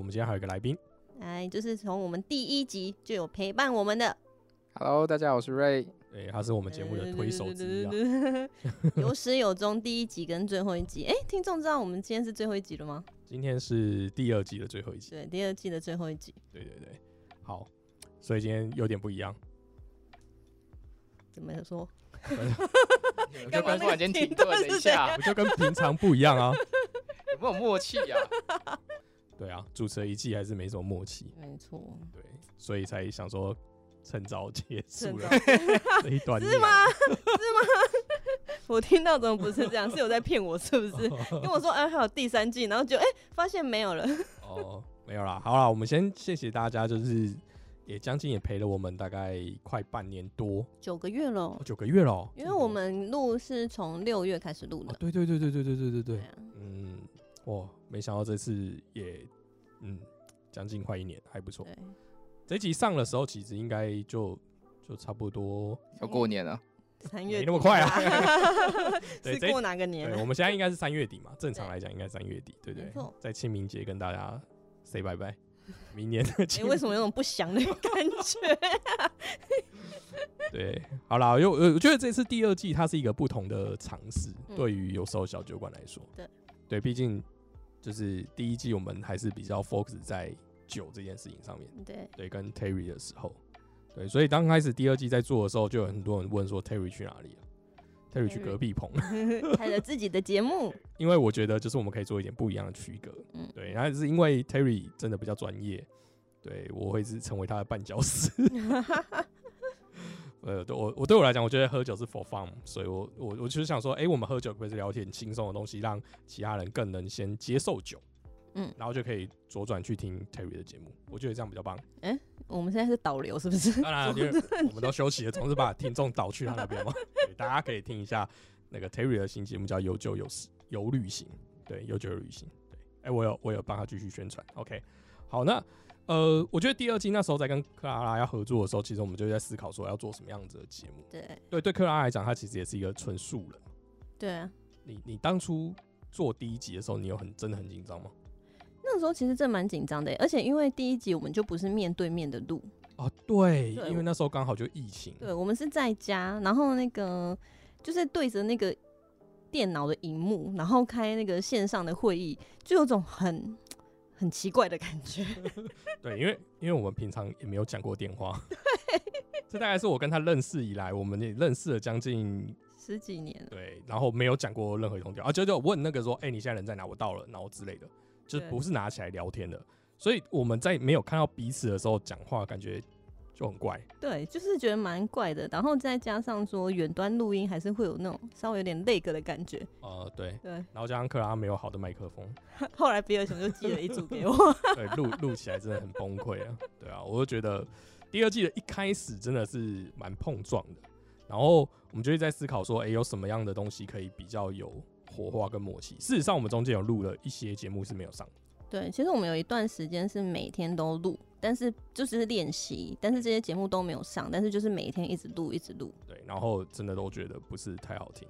我们今天还有一个来宾，哎，就是从我们第一集就有陪伴我们的 Hello，大家好，我是 Ray。哎、他是我们节目的推手之一啊。啊，有始有终，第一集跟最后一集。哎、听众知道我们今天是最后一集了吗？今天是第二季的最后一集，对，第二季的最后一集，对对对，好，所以今天有点不一样。怎么说？我就突然间停停顿一下，我就跟平常不一样啊。有没有默契啊？对啊，主持了一季还是没什么默契，没错，对，所以才想说趁早结束趁了这一段。是吗？是吗？我听到怎么不是这样？是有在骗我是不是？跟我说，哎、还有第三季，然后就哎、发现没有了。哦，没有啦，好啦，我们先谢谢大家，就是也将近也陪了我们大概快半年多，九个月了哦，，九个月了哦，因为我们录是从六月开始录的。哦，对对对对对对对对对，哇，没想到这次也嗯将近快一年，还不错。对，这集上的时候，其实应该就就差不多，要过年了，三月没那么快啊 是过哪个年对，我们现在应该是三月底嘛，正常来讲应该三月底，对不对？在清明节跟大家 say 拜拜，明年的你、清为什么有种不祥的感觉？对，好啦，因为我我觉得这次第二季它是一个不同的尝试，嗯对于有时候小酒馆来说，对对，毕竟就是第一季我们还是比较 focus 在酒这件事情上面，对，对，跟 Terry 的时候，对，所以刚开始第二季在做的时候，就有很多人问说 Terry 去哪里了？Terry 去隔壁棚，开了自己的节目，因为我觉得就是我们可以做一点不一样的区隔，嗯对，然后是因为 Terry 真的比较专业，对我会是成为他的绊脚石。呃，对我我对我来讲，我觉得喝酒是 for fun，所以我我我就是想说，哎、我们喝酒可不可以聊天轻松的东西，让其他人更能先接受酒，嗯然后就可以左转去听 Terry 的节目，我觉得这样比较棒。哎我们现在是导流，是不是？当然，因为我们都休息了，总是把听众导去他那边嘛。对，大家可以听一下那个 Terry 的新节目叫《有酒有时有旅行》，对，有酒有旅行。对，哎、我有我有帮他继续宣传。OK，好，那呃，我觉得第二季那时候在跟克拉拉要合作的时候，其实我们就在思考说要做什么样子的节目。对对，对克拉拉来讲，他其实也是一个纯素人。对啊，你你当初做第一集的时候，你有很真的很紧张吗？那时候其实真蛮紧张的，而且因为第一集我们就不是面对面的录，哦，对，对因为那时候刚好就疫情。对我们是在家，然后那个就是对着那个电脑的荧幕，然后开那个线上的会议，就有种很很奇怪的感觉。对，因为因为我们平常也没有讲过电话，这大概是我跟他认识以来，我们也认识了将近十几年了，对，然后没有讲过任何一通电话。啊，就就问那个说，哎、你现在人在哪？我到了，然后之类的，就是不是拿起来聊天的，所以我们在没有看到彼此的时候讲话，感觉就很怪。对，就是觉得蛮怪的。然后再加上说远端录音，还是会有那种稍微有点 lag 的感觉。呃，对，对，然后加上克拉没有好的麦克风，后来比尔熊就寄了一组给我。对，录录起来真的很崩溃啊。对啊，我就觉得第二季的一开始真的是蛮碰撞的，然后我们就会在思考说，哎、有什么样的东西可以比较有火花跟默契。事实上，我们中间有录了一些节目是没有上的。对，其实我们有一段时间是每天都录，但是就是练习，但是这些节目都没有上，但是就是每天一直录，一直录。对，然后真的都觉得不是太好听，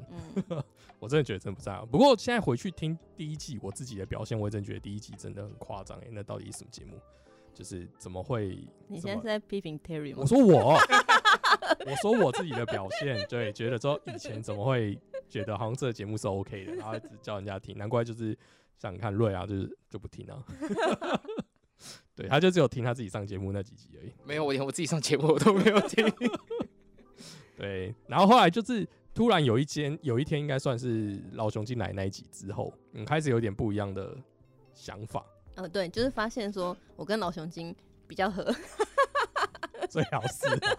嗯，我真的觉得真的不太好。不过现在回去听第一季我自己的表现，我也真觉得第一季真的很夸张哎，那到底是什么节目？就是怎么会？你现在是在批评 Terry 吗我？说我，我说我自己的表现，对，觉得说以前怎么会觉得好像这个节目是 OK 的，然后一直叫人家听，难怪就是像你看瑞啊，就是就不听啊。对，他就只有听他自己上节目那几集而已。没有，我连我自己上节目我都没有听。对，然后后来就是突然有一间有一天，应该算是老熊进来那一集之后，嗯，开始有点不一样的想法。呃，对，就是发现说我跟老熊精比较合，最好是啊。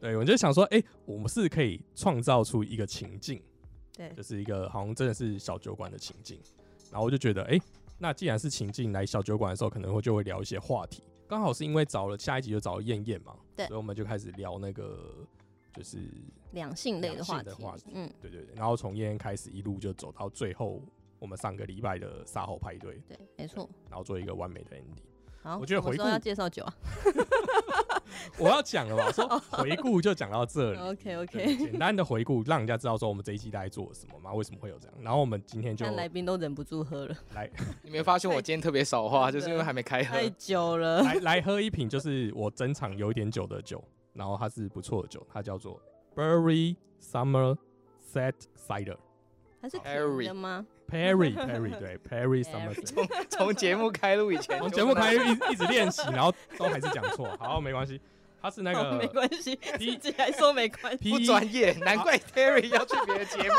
对，我就想说，哎、我们是可以创造出一个情境，对就是一个好像真的是小酒馆的情境。然后我就觉得，哎、那既然是情境，来小酒馆的时候，可能会就会聊一些话题。刚好是因为找了下一集就找了燕燕嘛，对所以我们就开始聊那个就是两性类的话题嗯，对对对，然后从燕燕开始一路就走到最后，我们上个礼拜的赛后派对，对，没错。然后做一个完美的 ending。好，我觉得回顾什么时候要介绍酒啊 我要讲了吧，我说 回顾就讲到这里。？OK OK，简单的回顾，让人家知道说我们这一期大概做了什么吗，为什么会有这样。然后我们今天就看来宾都忍不住喝了，来 你没发现我今天特别少话，就是因为还没开喝。太久了。来来喝一瓶，就是我珍藏有一点酒的酒，然后它是不错的酒，它叫做 Berry Summer Set Cider。它是甜的吗？Perry Perry 对 Perry Summer Perry Set。从节目开录以前，从节目开录一一直练习，然后都还是讲错。好，没关系，他是那个没关系自己还说没关系。不专业，难怪 Terry 要去别的节目，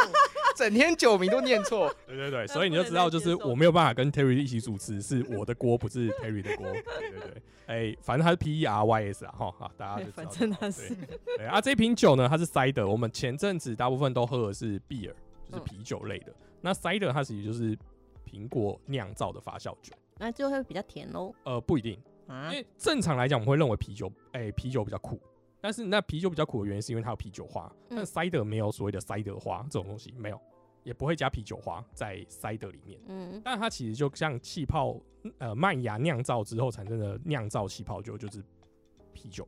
整天酒名都念错。对对对，所以你就知道，就是我没有办法跟 Terry 一起主持，是我的锅，不是 Terry 的锅。对对对，哎、反正他是 P E R Y S 啊，哈，好，大家就知道反正他是对对啊，这瓶酒呢，它是 cider，我们前阵子大部分都喝的是 beer，就是嗯啤酒类的。那 cider 它其实就是苹果酿造的发酵酒，那就会比较甜喽。呃，不一定，啊因，为正常来讲，我们会认为啤酒，哎、啤酒比较苦。但是那啤酒比较苦的原因是因为它有啤酒花，嗯但 cider 没有所谓的 cider 花这种东西，没有，也不会加啤酒花在 cider 里面。嗯，但它其实就像气泡，呃，麦芽酿造之后产生的酿造气泡酒就是啤酒，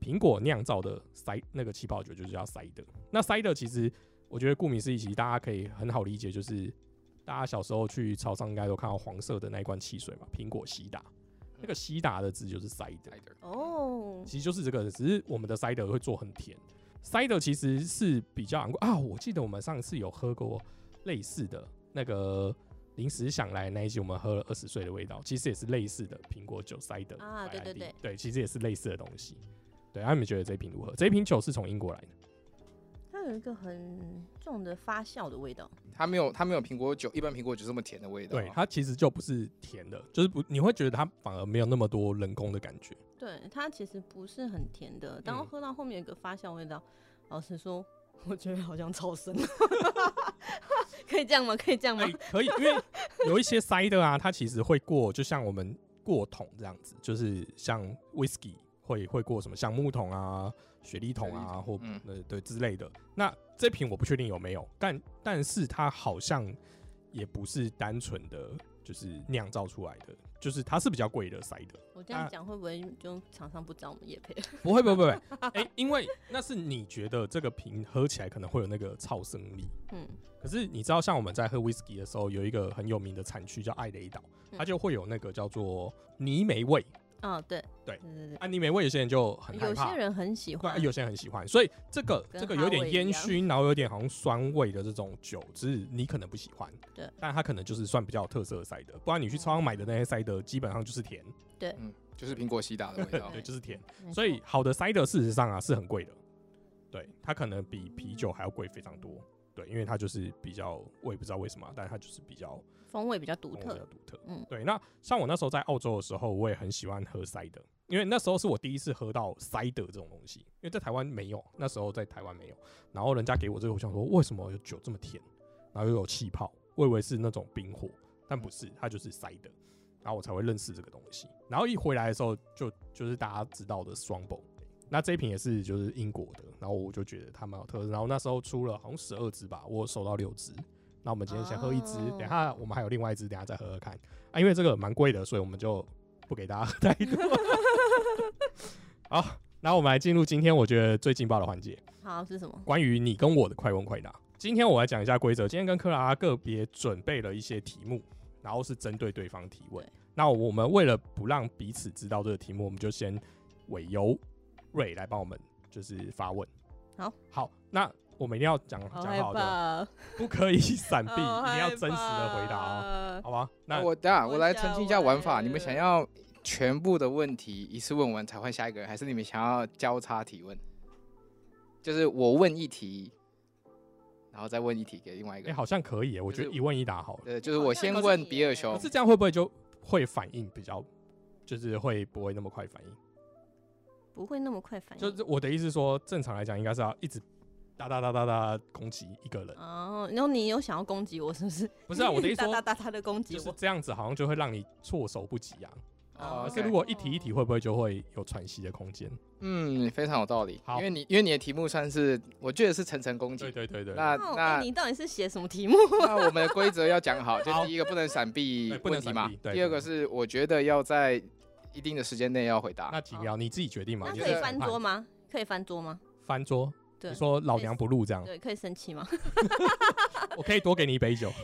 苹果酿造的塞那个气泡酒就是叫塞德。那塞德其实我觉得顾名思义，其实大家可以很好理解，就是大家小时候去超商应该都看到黄色的那一罐汽水嘛，苹果西打，那个西打的字就是 cider。哦，其实就是这个，只是我们的 cider 会做很甜。cider 其实是比较昂贵啊，我记得我们上次有喝过类似的那个临时想来那一集，我们喝了二十岁的味道，其实也是类似的苹果酒 cider 啊对对对对，其实也是类似的东西。对，啊，你们觉得这一瓶如何？这一瓶酒是从英国来的，它有一个很重的发酵的味道。它没有，它没有苹果酒，一般苹果酒这么甜的味道。对，它其实就不是甜的，就是不你会觉得它反而没有那么多人工的感觉。对，它其实不是很甜的，但嗯喝到后面有一个发酵味道。老实说，我觉得好像超生。可以这样吗？可以这样吗哎、？可以，因为有一些 cider 啊，它其实会过，就像我们过桶这样子，就是像 whisky 会会过什么橡木桶啊、雪梨桶啊，或嗯呃对之类的。那这瓶我不确定有没有，但但是它好像也不是单纯的就是酿造出来的，就是它是比较贵的 cider。我这样讲会不会就厂商不找我们叶配？不会不会不会，哎、因为那是你觉得这个瓶喝起来可能会有那个超生力。嗯，可是你知道，像我们在喝 whisky 的时候，有一个很有名的产区叫艾雷岛，嗯它就会有那个叫做泥煤味。哦，对，对。对对啊，泥煤味有些人就很害怕，有些人很喜对啊，欢，有些人很喜欢，所以这个跟这个有点烟熏，然后有点好像酸味的这种酒，只是你可能不喜欢。对，但它可能就是算比较有特色的塞德，不然你去超商买的那些塞德基本上就是甜，嗯，就是苹果西打的味道。对，。就是甜。没所以好的塞德事实上啊是很贵的，对，它可能比啤酒还要贵非常多。对，因为它就是比较，我也不知道为什么，但它就是比较风味比较独特比较。独特。嗯对。那像我那时候在澳洲的时候，我也很喜欢喝塞德，因为那时候是我第一次喝到塞德这种东西，因为在台湾没有，那时候在台湾没有。然后人家给我这个，我想说为什么有酒这么甜，然后又有气泡，我以为是那种冰火，但不是，它就是塞德。然后我才会认识这个东西。然后一回来的时候就，就是大家知道的双 b 那这一瓶也是就是英国的，然后我就觉得它蛮有特色。然后那时候出了好像十二支吧，我有收到六支。那我们今天先喝一支，哦等下我们还有另外一支，等下再喝喝看啊。因为这个蛮贵的，所以我们就不给大家喝太多。好，那我们来进入今天我觉得最劲爆的环节，好是什么？关于你跟我的快问快答。今天我来讲一下规则。今天跟克拉拉个别准备了一些题目，然后是针对对方提问。那我们为了不让彼此知道这个题目，我们就先委由瑞来帮我们就是发问。好，好，那我们一定要讲讲好的，不可以闪避，一好定要真实的回答哦，好吧？那那我等下我我来澄清一下玩法，你们想要全部的问题一次问完才换下一个人，还是你们想要交叉提问？就是我问一题，然后再问一题给另外一个哎、人。好像可以耶，我觉得一问一答好了。呃，就是我先问比尔熊可，是这样会不会就会反应比较，就是会不会那么快反应？不会那么快反应。就是我的意思是说，正常来讲应该是要一直哒哒哒哒哒攻击一个人，哦，然后你有想要攻击我是不是？不是啊？我的意思 哒哒说，哒哒的攻击就是。这样子，好像就会让你措手不及啊。哦可是如果一题一题，会不会就会有喘息的空间？嗯，非常有道理。好因为你因为你的题目算是，我觉得是层层攻击对。对对对，那哦，那哎，你到底是写什么题目？那我们的规则要讲好，就好第一个不能闪避对不能问题嘛闪避，对第二个是我觉得要在一定的时间内要回答。那几秒你自己决定嘛？那可以翻桌吗？可以翻桌吗？翻桌？对你说老娘不录这样，对，可以生气吗？我可以多给你一杯酒。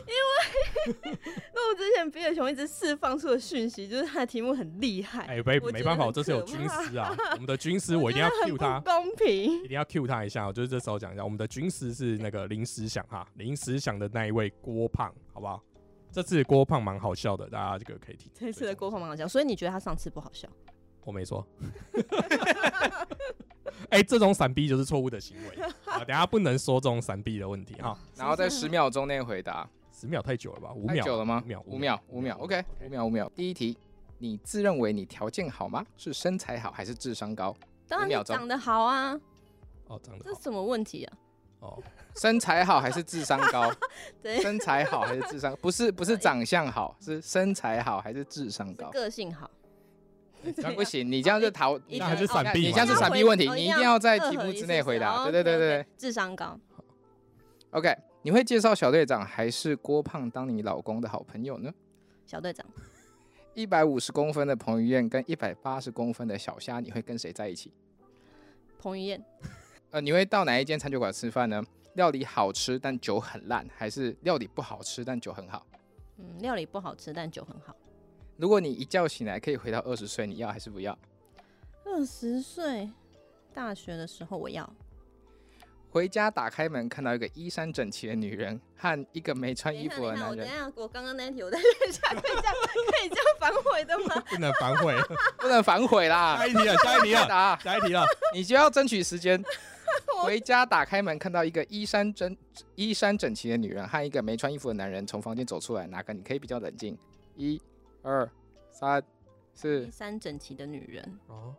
那 我之前比尔熊一直释放出的讯息，就是他的题目很厉害，哎，没没办法，我这是有可军师啊，我们的军师我一定要觉得 cue 他，公平一。定要 cue 他一下。我就是这时候讲一下，我们的军师是那个临时想哈，临时想的那一位郭胖，好不好？这次郭胖蛮好笑的，大家这个可以听。这次的郭胖蛮好笑，所以你觉得他上次不好笑？我没说。哎、这种闪避就是错误的行为 啊！等下不能说这种闪避的问题哈。然后在十秒钟内回答，十秒太久了吧？五太秒久了吗五秒，五秒，五秒，OK，五秒，五秒。第一题，你自认为你条件好吗？是身材好还是智商高？当然五秒钟长得好啊，哦，长得好这什么问题啊？哦，身材好还是智商高？对，身材好还是智商？不是不是长相好，是身材好还是智商高？个性好，不行，你这样是逃，一那还是闪避你这样是闪避问题，你一定要在题目之内回答。对对对对对智商高，，OK。你会介绍小队长还是郭胖当你老公的好朋友呢？小队长，一百五十公分的彭于晏跟一百八十公分的小虾，你会跟谁在一起？彭于晏，呃，你会到哪一间餐酒馆吃饭呢？料理好吃但酒很烂，还是料理不好吃但酒很好？嗯，料理不好吃，但酒很好。如果你一觉醒来可以回到二十岁，你要还是不要？二十岁，大学的时候我要。回家打开门看到一个衣衫整齐的女人和一个没穿衣服的男人，我等一下，我刚刚那一题我再练一下，可以这样可以这样反悔的吗？不能反悔。不能反悔啦下！一题了，下一题了，答，下一题了。你就要争取时间。回家打开门看到一个衣衫整衣衫整齐的女人和一个没穿衣服的男人从房间走出来，哪个你可以比较冷静？一、二、三、四衣。衫整齐的女人，哦，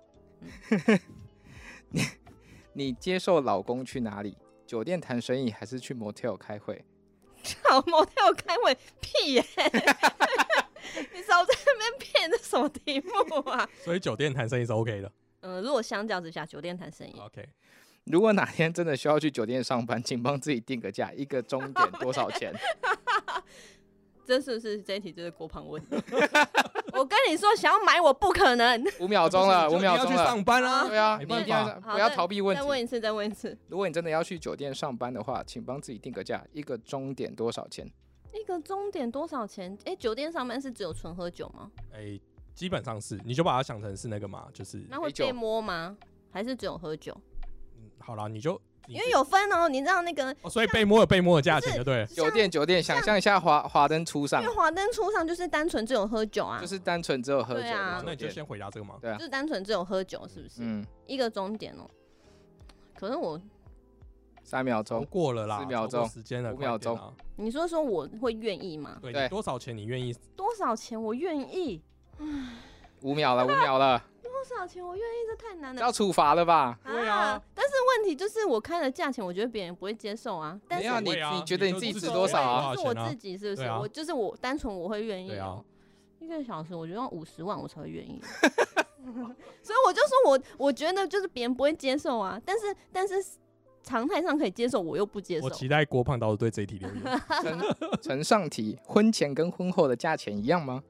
你接受老公去哪里？酒店谈生意还是去 motel 开会？好 motel 开会屁耶、你少在那边骗，这什么题目啊？所以酒店谈生意是 OK 的。嗯、如果相较之下，酒店谈生意，OK，如果哪天真的需要去酒店上班，请帮自己定个价，一个钟点多少钱？这是不是这一题就是郭胖问的？我跟你说，想要买我不可能。五秒钟了，五秒钟了。要去上班啊。对啊，没办你一定要法好不要逃避问题。再问一次，再问一次。如果你真的要去酒店上班的话，请帮自己定个价，一个钟点多少钱？一个钟点多少钱？哎、酒店上班是只有纯喝酒吗？哎，基本上是，你就把它想成是那个嘛，就是那会被摸吗？还是只有喝酒？嗯好啦，你就你因为有分哦，你知道那个，哦，所以被摸有被摸的价钱，就对了。酒店酒店，想象一下华华灯初上因为，华灯初上就是单纯只有喝酒啊，就是单纯只有喝酒对啊。那你就先回答这个嘛。对啊就，是单纯只有喝酒，是不是？嗯，一个终点哦。可是我，三秒钟，过了啦，四秒钟时间了，五秒钟。你说说我会愿意吗？对，对多少钱你愿意？多少钱我愿意？五秒了，五秒了，多少钱我愿意？这太难了。要处罚了吧？对啊但是问题就是我开的价钱，我觉得别人不会接受啊。但是没有你你觉得你自己值多少啊是我自己是不是？我就是我单纯我会愿意、对啊哦。一个小时我觉得要五十万我才会愿意，所以我就说我我觉得就是别人不会接受啊，但是但是常态上可以接受，我又不接受我。期待郭胖到时候对这一题留言。呈呈上题，婚前跟婚后的价钱一样吗？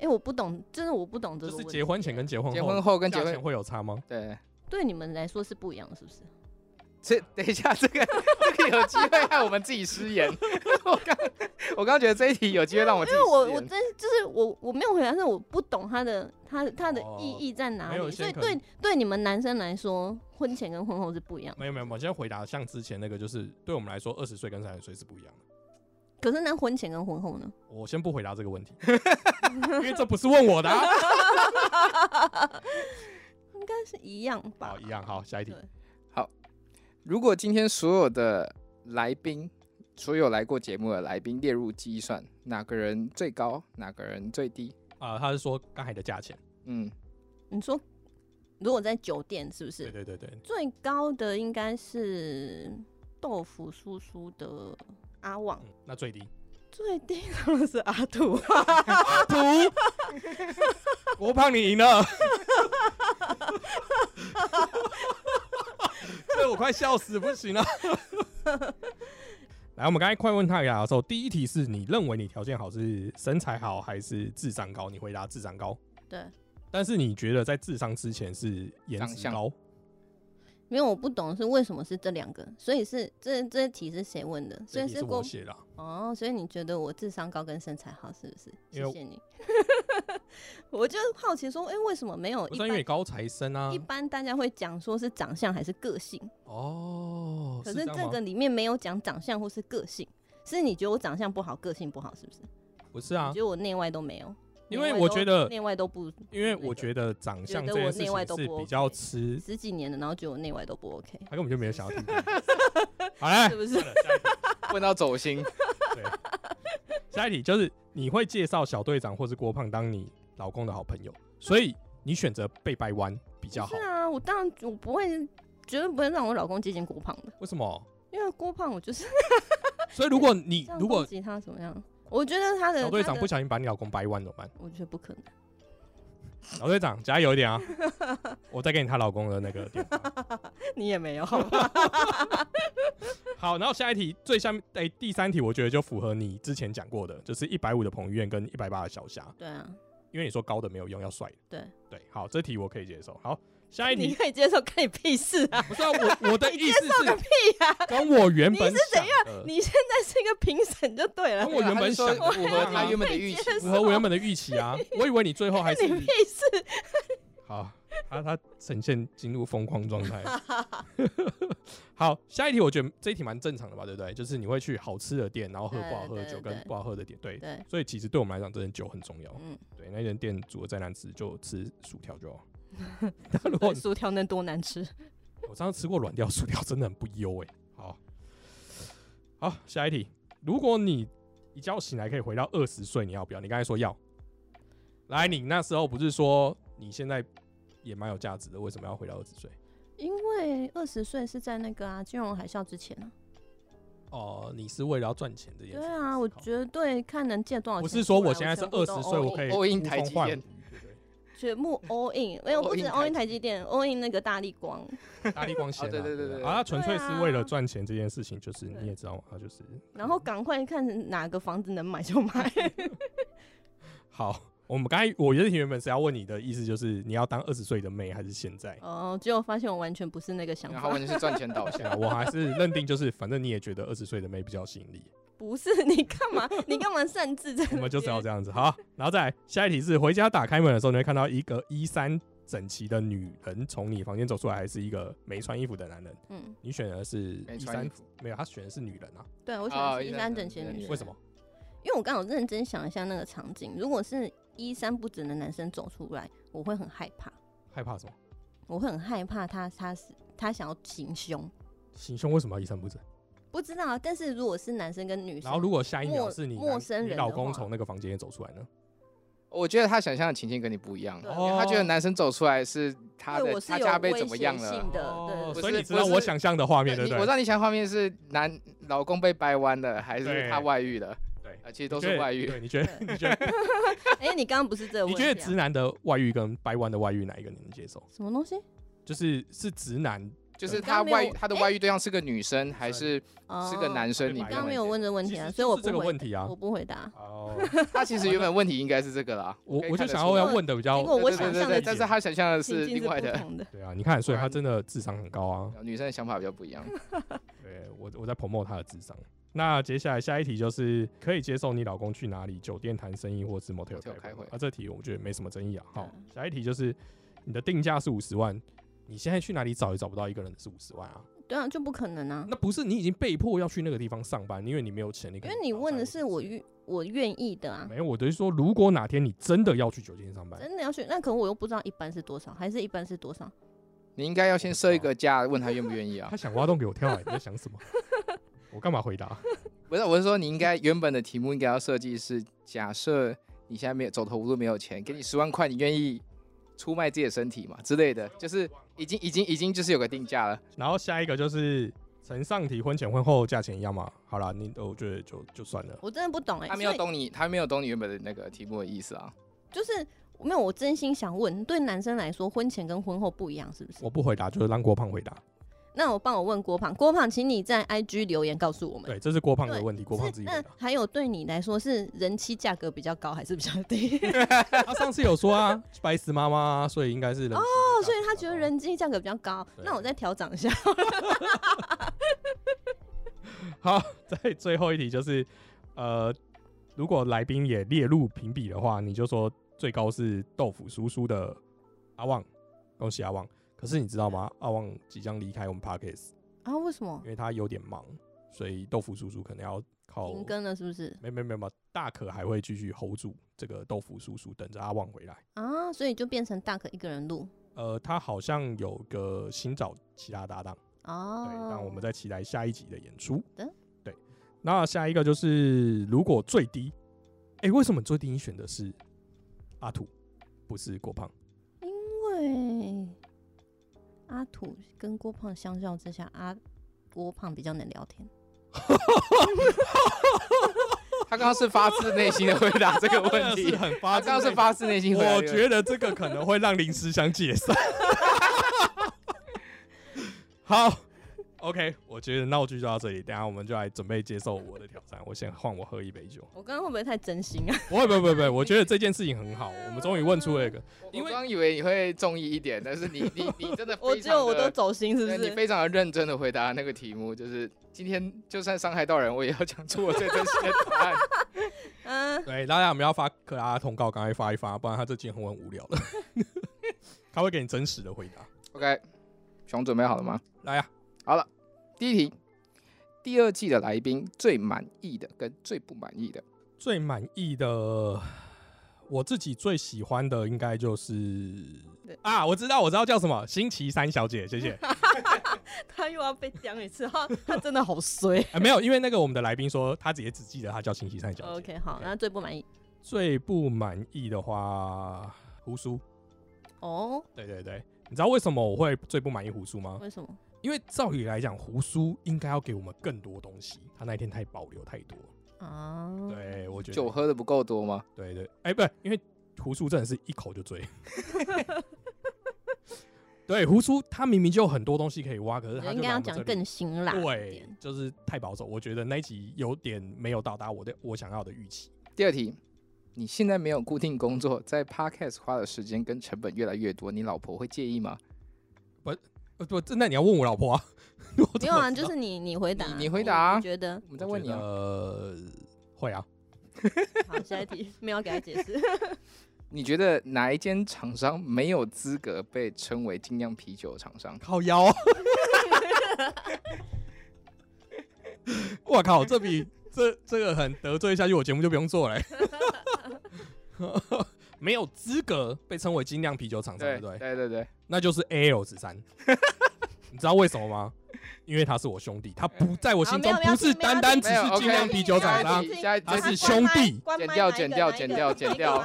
哎、我不懂，真的我不懂这就是个问题。结婚前跟结婚后，结婚后跟结婚前会有差吗？对，对你们来说是不一样的，是不是？这等一下，这个这个有机会害我们自己失言。我刚我刚觉得这一题有机会让我自己因为我。我真就是我我没有回答，是我不懂他的他他的哦意义在哪里，所以对对你们男生来说，婚前跟婚后是不一样的。没有没有，我现在回答像之前那个，就是对我们来说，二十岁跟三十岁是不一样的。可是那婚前跟婚后呢？我先不回答这个问题，因为这不是问我的、啊。应该是一样吧好，？一样。好，下一题好。如果今天所有的来宾，所有来过节目的来宾列入计算，哪个人最高，哪个人最低？啊、他是说刚才的价钱，嗯，你说如果在酒店是不是？对对对对，最高的应该是豆腐叔叔的阿旺，嗯，那最低最低当然是阿土。土，我胖你赢了，这我快笑死，不行了。来，我们刚才快问他雅的时候，第一题是你认为你条件好是身材好还是智商高？你回答智商高，对，但是你觉得在智商之前是颜长相值高？没有我不懂是为什么是这两个，所以是这这题是谁问的？所以是郭我写的啊、哦，所以你觉得我智商高跟身材好是不是？谢谢你。我就好奇说，哎、为什么没有因为高材生啊一。般大家会讲说是长相还是个性，哦，可是这个里面没有讲长相或是个性，是你觉得我长相不好，个性不好，是不是？不是啊你觉，得我内外都没有？因为我觉得内外都不，因为我觉得长相这件事内外都不情是比较 OK 吃，十几年的，然后觉得我内外都不 OK，他根本就没有想要听。好来是，不是 问到走心，对，下一题就是你会介绍小队长或是郭胖当你老公的好朋友，所以你选择被掰弯比较好是。啊，我当然我不会，绝对不会让我老公接近郭胖的，为什么？因为郭胖我就是所以如果你如果攻击他怎么样？我觉得他的小队长不小心把你老公掰弯怎么办？我觉得不可能。老队长加油一点啊！我再给你她老公的那个电话。你也没有，好？好，然后下一题最下面哎、第三题我觉得就符合你之前讲过的，就是一百五的彭于晏跟一百八的小霞，对啊，因为你说高的没有用，要帅的。对对，好，这题我可以接受。好，下一题你可以接受，干你屁事啊！不是啊，我我的意思是屁呀、跟我原本你是怎样你现在是一个评审就对了跟，我原本想符合他原本的预期符合我原本的预期啊，我以为你最后还是你屁事！好，他他呈现进入疯狂状态。好，下一题我觉得这一题蛮正常的吧，对不对？就是你会去好吃的店，然后喝不好喝的酒跟不好喝的点，对。对，所以其实对我们来讲，真的酒很重要。嗯，对，那间店煮的再难吃，就吃薯条就好。但如果薯条能多难吃？我上次吃过软掉薯条，真的很不优哎。好，好，下一题，如果你一觉醒来可以回到二十岁，你要不要？你刚才说要。来，你那时候不是说你现在也蛮有价值的，为什么要回到二十岁？因为二十岁是在那个啊金融海啸之前啊。哦，你是为了要赚钱这件事。对啊，我绝对看能借多少钱不。是说我现在是二十岁，我可以 all in 台积电全部 all in，没有不止 all in 台台积电，all in 那个大力光。大力光纤、啊对对对对啊，他纯粹是为了赚钱这件事情，就是你也知道嘛，他就是然后赶快看哪个房子能买就买。好。我们刚才我原原本是要问你的意思，就是你要当二十岁的妹还是现在？哦，结果发现我完全不是那个想法然后完。全是赚钱导向。啊，我还是认定就是，反正你也觉得二十岁的妹比较吸引力，不是你干嘛？你干嘛擅自？我们就是要这样子。好，然后再来下一题是，回家打开门的时候，你会看到一个衣衫整齐的女人从你房间走出来，还是一个没穿衣服的男人？嗯，你选的是衣衫没穿衣服，没有，他选的是女人啊？对，我喜哦欢是衣衫整齐的女人。为什么？？因为我刚好认真想一下那个场景，如果是衣衫不整的男生走出来，我会很害怕，害怕什么？我会很害怕他他是他想要行凶，行凶为什么要衣衫不整？不知道啊。但是如果是男生跟女生，然后如果下一秒陌是你陌生人的话老公从那个房间里走出来呢？我觉得他想象的情境跟你不一样，对因为他觉得男生走出来是他的他家被怎么样了性。的，所以你知道我想象的画面，对不对？我知道你想画面是男老公被掰弯了，还是他外遇了？对啊，其实都是外遇。对，你觉得？你觉得？哎、你刚刚不是这个问题、啊？你觉得直男的外遇跟掰弯的外遇哪一个你能接受？什么东西？就是是直男，就是他外遇他的外遇对象是个女生还是哦是个男生？你刚刚没有问这问题啊，所以我就是这个不回问题啊我。不回答。哦，他其实原本问题应该是这个啦。我我就想要要问的比较我对对想象的但是他想象的是另外的。对啊，你看，所以他真的智商很高啊。女生的想法比较不一样。对我我在 promote 他的智商。那接下来下一题就是可以接受你老公去哪里酒店谈生意，或是 motel 开会那啊，这题我觉得没什么争议啊。好嗯，下一题就是你的定价是五十万，你现在去哪里找也找不到一个人是五十万啊？对啊，就不可能啊，那不是你已经被迫要去那个地方上班，因为你没有钱，你因为你问的是我愿我愿意的啊，没有，我等于说，如果哪天你真的要去酒店上班，真的要去，那可能我又不知道一般是多少，还是一般是多少？你应该要先设一个价，问他愿不愿意啊他？想挖洞给我跳、欸，你在想什么？我干嘛回答？不是，我是说你应该原本的题目应该要设计是：假设你现在没有走投无路，没有钱，给你十万块，你愿意出卖自己的身体嘛之类的，就是已经已经已经就是有个定价了。然后下一个就是呈上题婚前婚后价钱一样嘛？好了，你我觉得就就算了。我真的不懂哎、他没有懂你，他没有懂你原本的那个题目的意思啊。就是没有，我真心想问，对男生来说，婚前跟婚后不一样是不是？我不回答，就是让郭胖回答。那我帮我问郭胖，郭胖，请你在 IG 留言告诉我们。对，这是郭胖的对问题，郭胖那自己回答。还有对你来说是人妻价格比较高还是比较低？他上次有说啊，白石妈妈，所以应该是人哦，哦，所以他觉得人机价格比较高。那我再调整一下。好，在最后一题就是，呃，如果来宾也列入评比的话，你就说最高是豆腐叔叔的阿旺，恭喜阿旺。可是你知道吗？阿旺即将离开我们 Parkes，啊？为什么因为他有点忙，所以豆腐叔叔可能要靠停更了？是不是没没没没，大可还会继续 hold 住这个豆腐叔叔，等着阿旺回来。啊？所以就变成大可一个人录呃，他好像有个新找其他搭档。哦。对，那我们再期待下一集的演出。的对，那下一个就是如果最低，哎、为什么最低你选的是阿土，不是郭胖？因为阿土跟郭胖相较之下，阿郭胖比较能聊天。他刚刚是发自内心的回答这个问题 很发他刚刚是发自内心回答我。觉得这个可能会让临时想解散。好，OK，我觉得闹剧就到这里，等下我们就来准备接受我的挑战。我先换我喝一杯酒。我刚刚会不会太真心啊？不会不会不会不会，我觉得这件事情很好，我们终于问出了一个。因为我刚以为你会中意一点，但是你 你你真的我非常只有我都，走心，是不是？你非常的认真的回答那个题目，就是今天就算伤害到人，我也要讲出我最真心的答案。嗯，对，大家我们要发克拉的通告，赶快发一发，不然他这节目很无聊的。他会给你真实的回答。OK，熊准备好了吗？来呀、好了，第一题，第二季的来宾最满意的跟最不满意的，最满意的，我自己最喜欢的应该就是对啊，我知道，我知道叫什么，星期三小姐，谢谢。他又要被讲一次，哈，他真的好衰。啊，没有，因为那个我们的来宾说他直接只记得他叫星期三小姐。OK，好，那最不满意最不满意的话，胡叔。哦？对对对，你知道为什么我会最不满意胡叔吗？为什么？因为照理来讲，胡叔应该要给我们更多东西，他那一天太保留太多。啊？对，我觉得酒喝的不够多吗？对对，哎、不是，因为胡叔真的是一口就醉。对，胡叔他明明就有很多东西可以挖，可是他就应该要讲更辛辣一对点。，就是太保守。我觉得那一集有点没有到达我的我想要的预期。第二题，你现在没有固定工作，在 Podcast 花的时间跟成本越来越多，你老婆会介意吗？不，不，那你要问我老婆啊？我没有啊，就是你你回答，你你回答啊你觉得我们在问你啊。呃，会啊。好？下一题没有给他解释。你觉得哪一间厂商没有资格被称为精酿啤酒厂商？靠腰、啊。我靠，这比这这个很得罪下去，我节目就不用做了欸、没有资格被称为精酿啤酒厂商，对对不对？对对对，那就是 A L 十三。你知道为什么吗？因为他是我兄弟，他不在我心中不是单单只是精酿啤酒厂商他是兄弟剪掉剪掉剪掉剪掉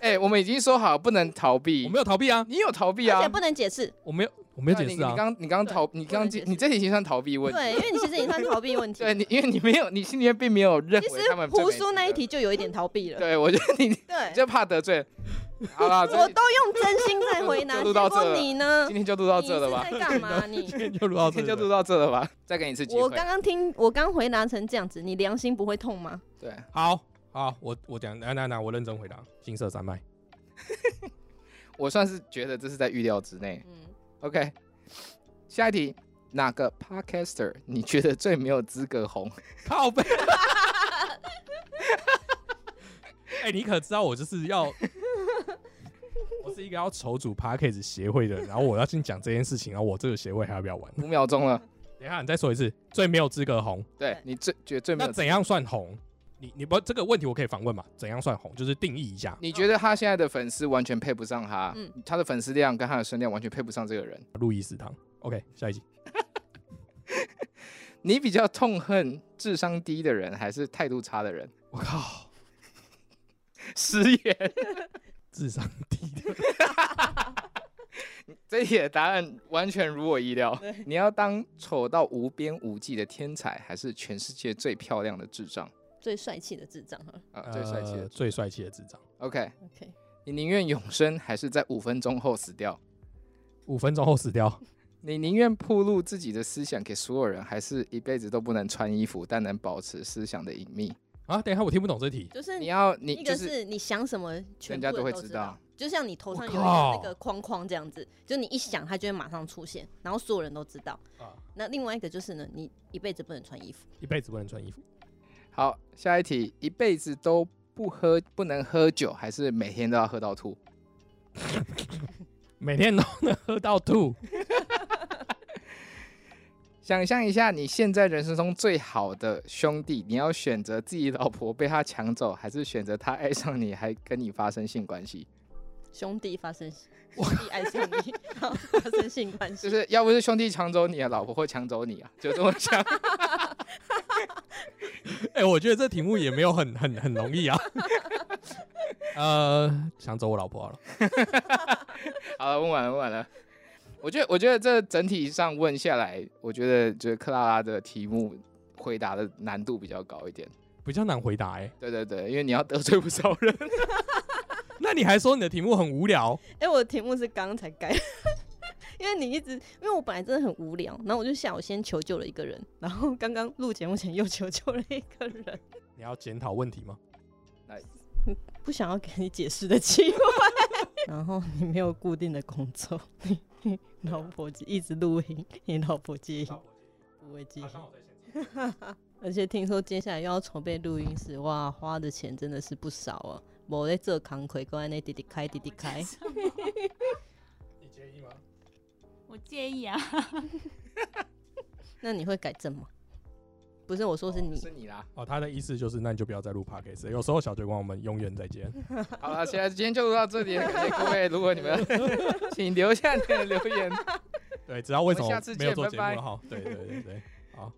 哎、我们已经说好不能逃避，我没有逃避啊，你有逃避啊而且？不能解释。我没有，我没有解释啊。你你刚你刚逃，你刚你这题已经算逃避问题。对，因为你其实也算逃避问题。对你，因为你没有，你心里面并没有认其为他实们最没胡叔那一题就有一点逃避了。对我觉得你对，就怕得罪。好了，我都用真心在回答，就录到你呢？今天就录到这了吧你？在干嘛？你今天就录到这里了，今天就录到这了吧？再给你一次机会。我刚刚听，我刚回答成这样子，你良心不会痛吗？对，好好，我我讲，来来来，我认真回答，金色山脉。我算是觉得这是在预料之内。嗯，OK，下一题，哪个 Podcaster 你觉得最没有资格红？靠背。哎、你可知道我就是要，我是一个要筹组 p a c k a g e 协会的人，然后我要先讲这件事情，然后我这个协会还要不要玩？五秒钟了，等一下，你再说一次，最没有资格红，对对你最觉得最没有格？那怎样算红？你你不这个问题我可以反问嘛？怎样算红？就是定义一下。你觉得他现在的粉丝完全配不上他，嗯他的粉丝量跟他的声量完全配不上这个人。路易斯堂，OK，下一集。你比较痛恨智商低的人，还是态度差的人？我靠，失言。智商低的。这一题的答案完全如我意料。你要当丑到无边无际的天才，还是全世界最漂亮的智障？最帅气的智障哈。啊，最帅气的。呃最帅气的智障。OK，OK，你宁愿永生，还是在五分钟后死掉？五分钟后死掉，你宁愿暴露自己的思想给所有人，还是一辈子都不能穿衣服，但能保持思想的隐秘？啊！等一下，我听不懂这题。就是你要你一个就是是你想什么，全部家都人都会知道。就像你头上有一我靠个那个框框这样子，就你一想，它就会马上出现，然后所有人都知道。啊，那另外一个就是呢，你一辈子不能穿衣服，一辈子不能穿衣服。好，下一题，一辈子都不喝不能喝酒，还是每天都要喝到吐？每天都能喝到吐。想象一下，你现在人生中最好的兄弟，你要选择自己老婆被他抢走，还是选择他爱上你，还跟你发生性关系？兄弟发生 兄弟爱上你，然后发生性关系，就是要不是兄弟抢走你的老婆，会抢走你啊，就这么想。哎、我觉得这题目也没有很很很容易啊。呃，想走我老婆好了。好了，问完了，问完了。我觉得，我觉得这整体上问下来，我觉得就是克拉拉的题目回答的难度比较高一点。比较难回答哎、对对对，因为你要得罪不少人。那你还说你的题目很无聊？哎、我的题目是刚刚才改，因为你一直，因为我本来真的很无聊，然后我就想我先求救了一个人，然后刚刚录节目前又求救了一个人，你要检讨问题吗？不想要给你解释的机会，然后你没有固定的工作，老婆一直录音，你老婆介意不会介意，而且听说接下来又要筹备录音室，哇，花的钱真的是不少啊！我在这扛亏，搁在那滴滴开滴滴开。我介意啊，那你会改正吗？不是我说是你，是你啦。哦，他的意思就是，那你就不要再录 podcast。有时候小酒馆我们永远再见。好了，现在今天就录到这里，感谢各位。如果你们请留下你的留言。对，知道为什么没有做节目哈。对对对对，好，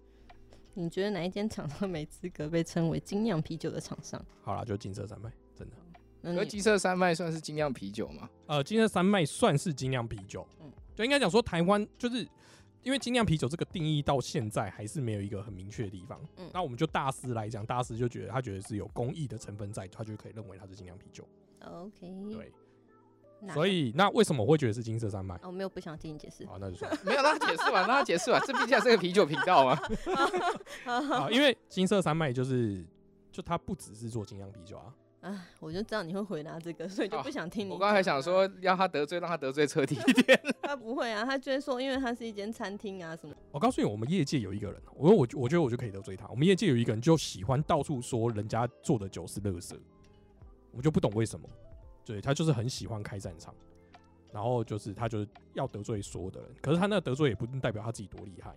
你觉得哪一间厂商没资格被称为精酿啤酒的厂商？好了，就金色山脉，真的。那金色山脉算是精酿啤酒吗？呃，金色山脉算是精酿啤酒，嗯就应该讲说台湾就是因为精酿啤酒这个定义到现在还是没有一个很明确的地方。嗯那我们就大师来讲，大师就觉得他觉得是有工艺的成分在，他就可以认为它是精酿啤酒。OK，对，所以那为什么我会觉得是金色山脉？哦，没有不想听你解释。好，那就算 了没有，让他解释完，让他解释完。这毕竟还是个啤酒频道嘛。啊，因为金色山脉就是就它不只是做精酿啤酒啊，啊，我就知道你会回答这个，所以就不想听你。我刚才想，说，要他得罪，让他得罪彻底一点。他不会啊，他就会说，因为他是一间餐厅啊什么。我告诉你，我们业界有一个人，我我我觉得我就可以得罪他。我们业界有一个人就喜欢到处说人家做的酒是垃圾，我就不懂为什么。对他就是很喜欢开战场，然后就是他就是要得罪所有的人。可是他那个得罪也不代表他自己多厉害，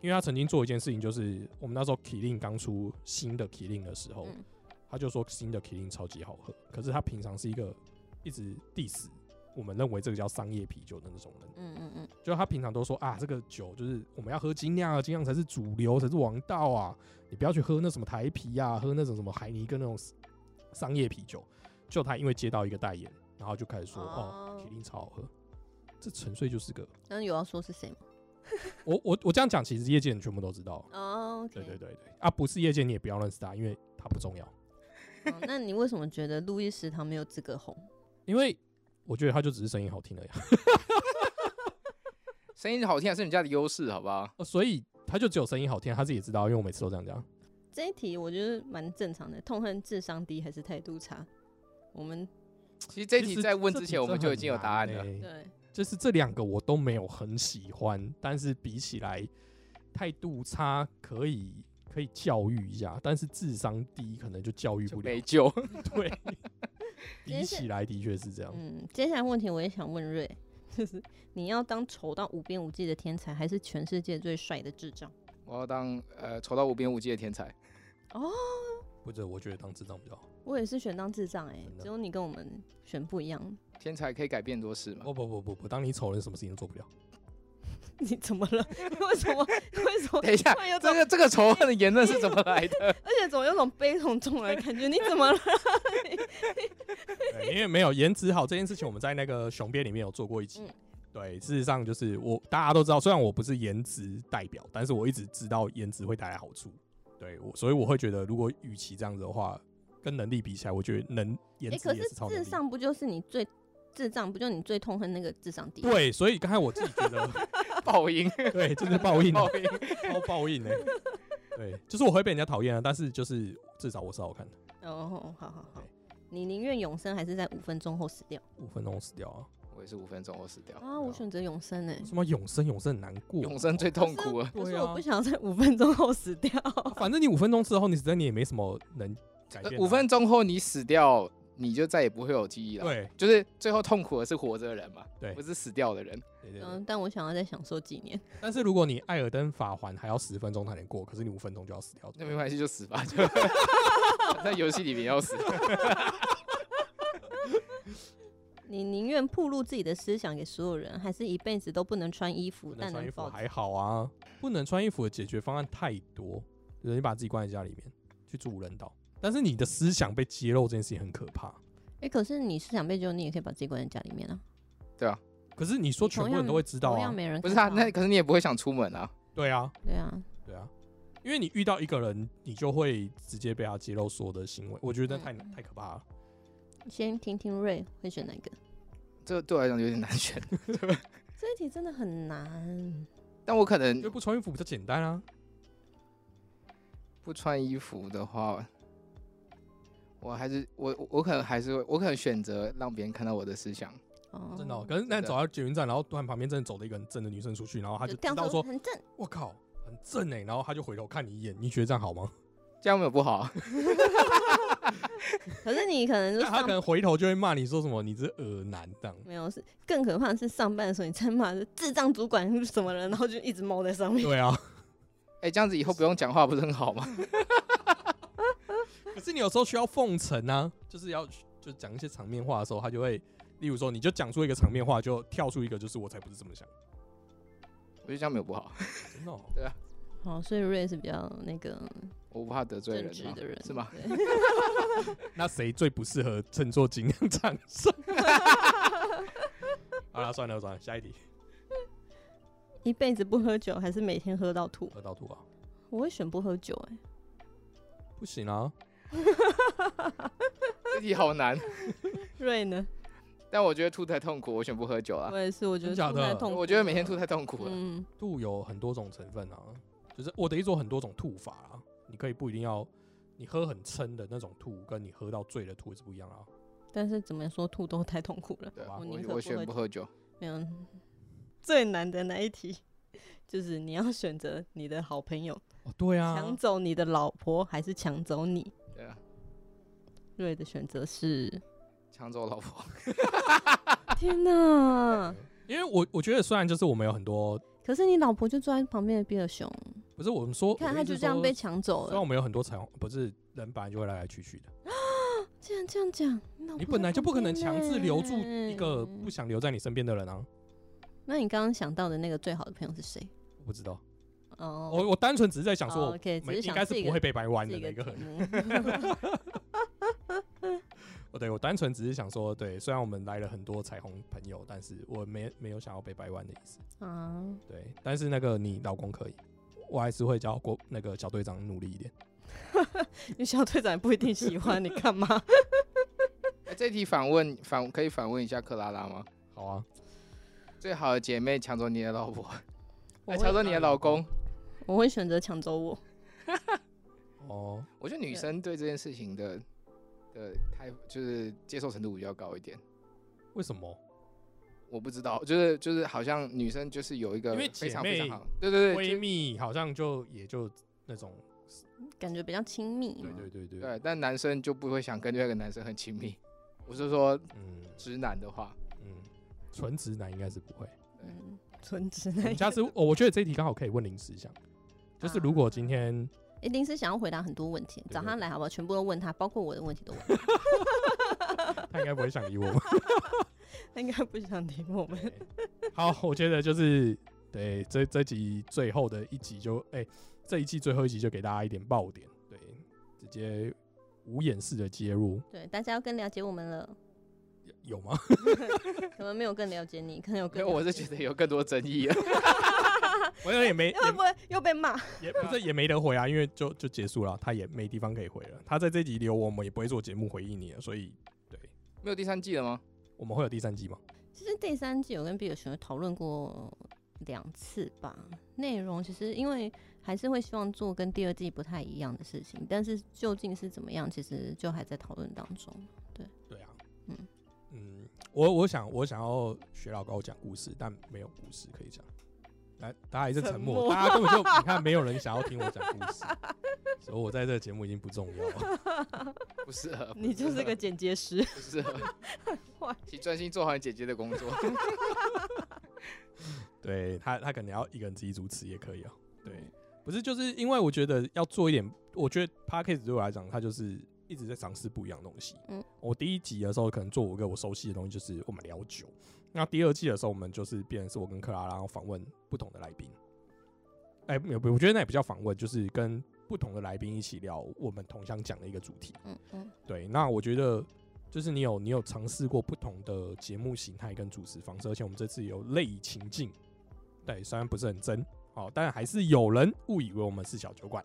因为他曾经做一件事情，就是我们那时候 Killing 刚出新的 Killing 的时候，嗯他就说新的 Killing 超级好喝。可是他平常是一个一直 diss 我们认为这个叫商业啤酒的那种人。嗯嗯嗯，就他平常都说啊，这个酒就是我们要喝精酿啊，精酿才是主流，才是王道啊，你不要去喝那什么台啤啊，喝那种什么海尼根那种商业啤酒。就他因为接到一个代言，然后就开始说哦，哦铁定超好喝，这纯粹就是个那有要说是谁吗？我我我这样讲，其实业界人全部都知道。哦对对对对啊，不是业界你也不要认识他，因为他不重要。哦那你为什么觉得路易食堂没有资格红？因为我觉得他就只是声音好听而已啊，声音好听还是你家的优势，好不好？呃所以他就只有声音好听，他自己也知道，因为我每次都这样讲。这一题我觉得蛮正常的，痛恨智商低还是态度差？我们其实这一其实题在问之前，我们就已经有答案了。难欸对就是这两个我都没有很喜欢，但是比起来态度差可以可以教育一下，但是智商低可能就教育不了没。救。对，比起来的确是这样。嗯，接下来问题我也想问瑞，就是你要当丑到无边无际的天才，还是全世界最帅的智障？我要当呃丑到无边无际的天才。哦，或者我觉得当智障比较好。我也是选当智障哎、只有你跟我们选不一样。天才可以改变多事嘛？不不不不不，当你丑人什么事情都做不了。你怎么了？为什么？为什么？等一下这个这个仇恨的言论是怎么来的？而且总有种悲从中来的感觉。你怎么了？因为没有颜值好这件事情，我们在那个熊编里面有做过一集。嗯对，事实上就是我大家都知道，虽然我不是颜值代表，但是我一直知道颜值会带来好处。对我，所以我会觉得，如果与其这样子的话，跟能力比起来，我觉得能颜哎、值也可是智是超能力。商不就是你最智障，不就你最痛恨那个智商低？，对，所以刚才我自己觉得，报应，对，这就是报应啊，报应。超报应哎、对，就是我会被人家讨厌啊，但是就是至少我是好看的，哦，好好好。你宁愿永生，还是在五分钟后死掉？五分钟死掉啊！我也是五分钟后死掉，啊，我选择永生哎、什么永生？永生很难过，永生最痛苦啊可是我不，想要在五分钟后死掉。反正你五分钟之后，你死掉你也没什么能改变啊、五分钟后你死掉，你就再也不会有记忆了。，对就是最后痛苦的是活着的人嘛，对不是死掉的人。对对对嗯，但我想要再享受几年。但是如果你艾尔登法环还要十分钟才能过，可是你五分钟就要死掉，那没关系，就死吧，就 在游戏里面要死。你宁愿暴露自己的思想给所有人，还是一辈子都不能穿衣服，不能但能保穿衣服还好啊，不能穿衣服的解决方案太多，就是你把自己关在家里面去住无人岛，但是你的思想被揭露这件事情很可怕。哎、可是你思想被揭露，你也可以把自己关在家里面啊。对啊，可是你说全部人都会知道啊同样，没人不是啊，那可是你也不会想出门啊。对啊，对啊，对啊，因为你遇到一个人，你就会直接被他揭露所有的行为，我觉得太嗯太可怕了。先听听瑞会选哪个？这个对我来讲有点难选，这一题真的很难。但我可能因为不穿衣服比较简单啊。不穿衣服的话，我还是我我我可能还是会，我可能选择让别人看到我的思想。哦，真的、哦，可是那走到捷运站，然后突然旁边真的走了一个很正的女生出去，然后他就这样知道说，很正。我靠，很正哎，然后他就回头看你一眼，你觉得这样好吗？这样没有不好啊，可是你可能就上那他可能回头就会骂你说什么，你这恶男这样。没有是更可怕的是上班的时候你在骂是智障主管是什么人，然后就一直猫在上面。对啊，哎、这样子以后不用讲话不是很好吗？可是你有时候需要奉承啊，就是要就讲一些场面话的时候，他就会，例如说，你就讲出一个场面话，就跳出一个，就是我才不是这么想，我觉得这样没有不好，真的、哦。好，所以瑞是比较那个我不怕得罪人的人，是吗？那谁最不适合乘坐精酿厂商？好了，算了算了，下一题，一辈子不喝酒，还是每天喝到吐？喝到吐啊，我会选不喝酒、哎，不行啊，这题好难，瑞呢？但我觉得吐太痛苦，我选不喝酒啊我。也是，我觉得真假的吐太痛苦我觉得每天吐太痛苦了。嗯，吐有很多种成分啊，就是我的意思说很多种吐法啊，你可以不一定要你喝很撑的那种吐，跟你喝到醉的吐是不一样啊。但是怎么说吐都太痛苦了。对啊，我宁可我我喝选不喝酒。没有，最难的那一题 就是你要选择你的好朋友哦，对啊抢，走你的老婆，还是抢走你？瑞的选择是，抢走老婆。天哪！因为我我觉得虽然就是我们有很多，可是你老婆就坐在旁边的比尔熊，不是我们说，看他就这样被抢走了。虽然我们有很多彩虹，不是人本来就会来来去去的，竟然这样讲，你本来就不可能强制留住一个不想留在你身边的人啊。那你刚刚想到的那个最好的朋友是谁？我不知道，哦，我我单纯只是在想说，应该是不会被掰弯的这那个。哦，对我单纯只是想说，对，虽然我们来了很多彩虹朋友，但是我没没有想要被掰弯的意思。啊，对，但是那个你老公可以，我还是会叫过那个小队长努力一点。你小队长也不一定喜欢，你干嘛？哎，这题反问反可以反问一下克拉拉吗？好啊，最好的姐妹抢走你的老婆，我哎，抢走你的老公。我会选择抢走我。哦，我觉得女生对这件事情的的开就是接受程度比较高一点。为什么？我不知道，就是就是好像女生就是有一个因为非姐妹常非常好，对对对，闺就蜜好像就也就那种，感觉比较亲密对嘛。对对对，对，但男生就不会想跟另外一个男生很亲密。我是说嗯直男的话，嗯，纯直男应该是不会。嗯，纯直我男们家是，哦，我觉得这一题刚好可以问临时想，就是如果今天一定是想要回答很多问题，对找他来好不好？全部都问他，包括我的问题都问他。他应该不会想理我们。他应该不想理我们。好，我觉得就是对，这这集最后的一集就哎、这一季最后一集就给大家一点爆点，对，直接无掩饰的接入，对，大家要更了解我们了。有有吗？可能没有更了解你，可能有更了解。我是觉得有更多争议了。我也没 会不会又被骂？也也不是也没得回啊，因为就就结束了，他也没地方可以回了。他在这集留我们也不会做节目回应你了，所以对，没有第三季了吗？我们会有第三季吗？其实第三季有跟比尔熊讨论过两次吧，内容其实因为还是会希望做跟第二季不太一样的事情，但是究竟是怎么样，其实就还在讨论当中。对对啊，嗯嗯，我我想我想要学老高讲故事，但没有故事可以讲。来，大家还是沉默，沉默大家根本就你看，没有人想要听我讲故事，所以我在这个节目已经不重要了。不适合，你就是个剪接师，不适合坏，请专心做好你姐姐的工作。对他，他可能要一个人自己主持也可以啊。对，不是就是因为我觉得要做一点，我觉得 p a c k a g e 对我来讲，它就是一直在尝试不一样的东西。嗯嗯，我第一集的时候可能做五个我熟悉的东西，就是我们聊酒。那第二季的时候，我们就是变成是我跟克拉，然后访问不同的来宾。哎、没有，我觉得那也不叫访问，就是跟不同的来宾一起聊我们同乡讲的一个主题。嗯嗯，对，那我觉得就是你有你有尝试过不同的节目形态跟主持方式，而且我们这次有类情境，对，虽然不是很真，好，但还是有人误以为我们是小酒馆，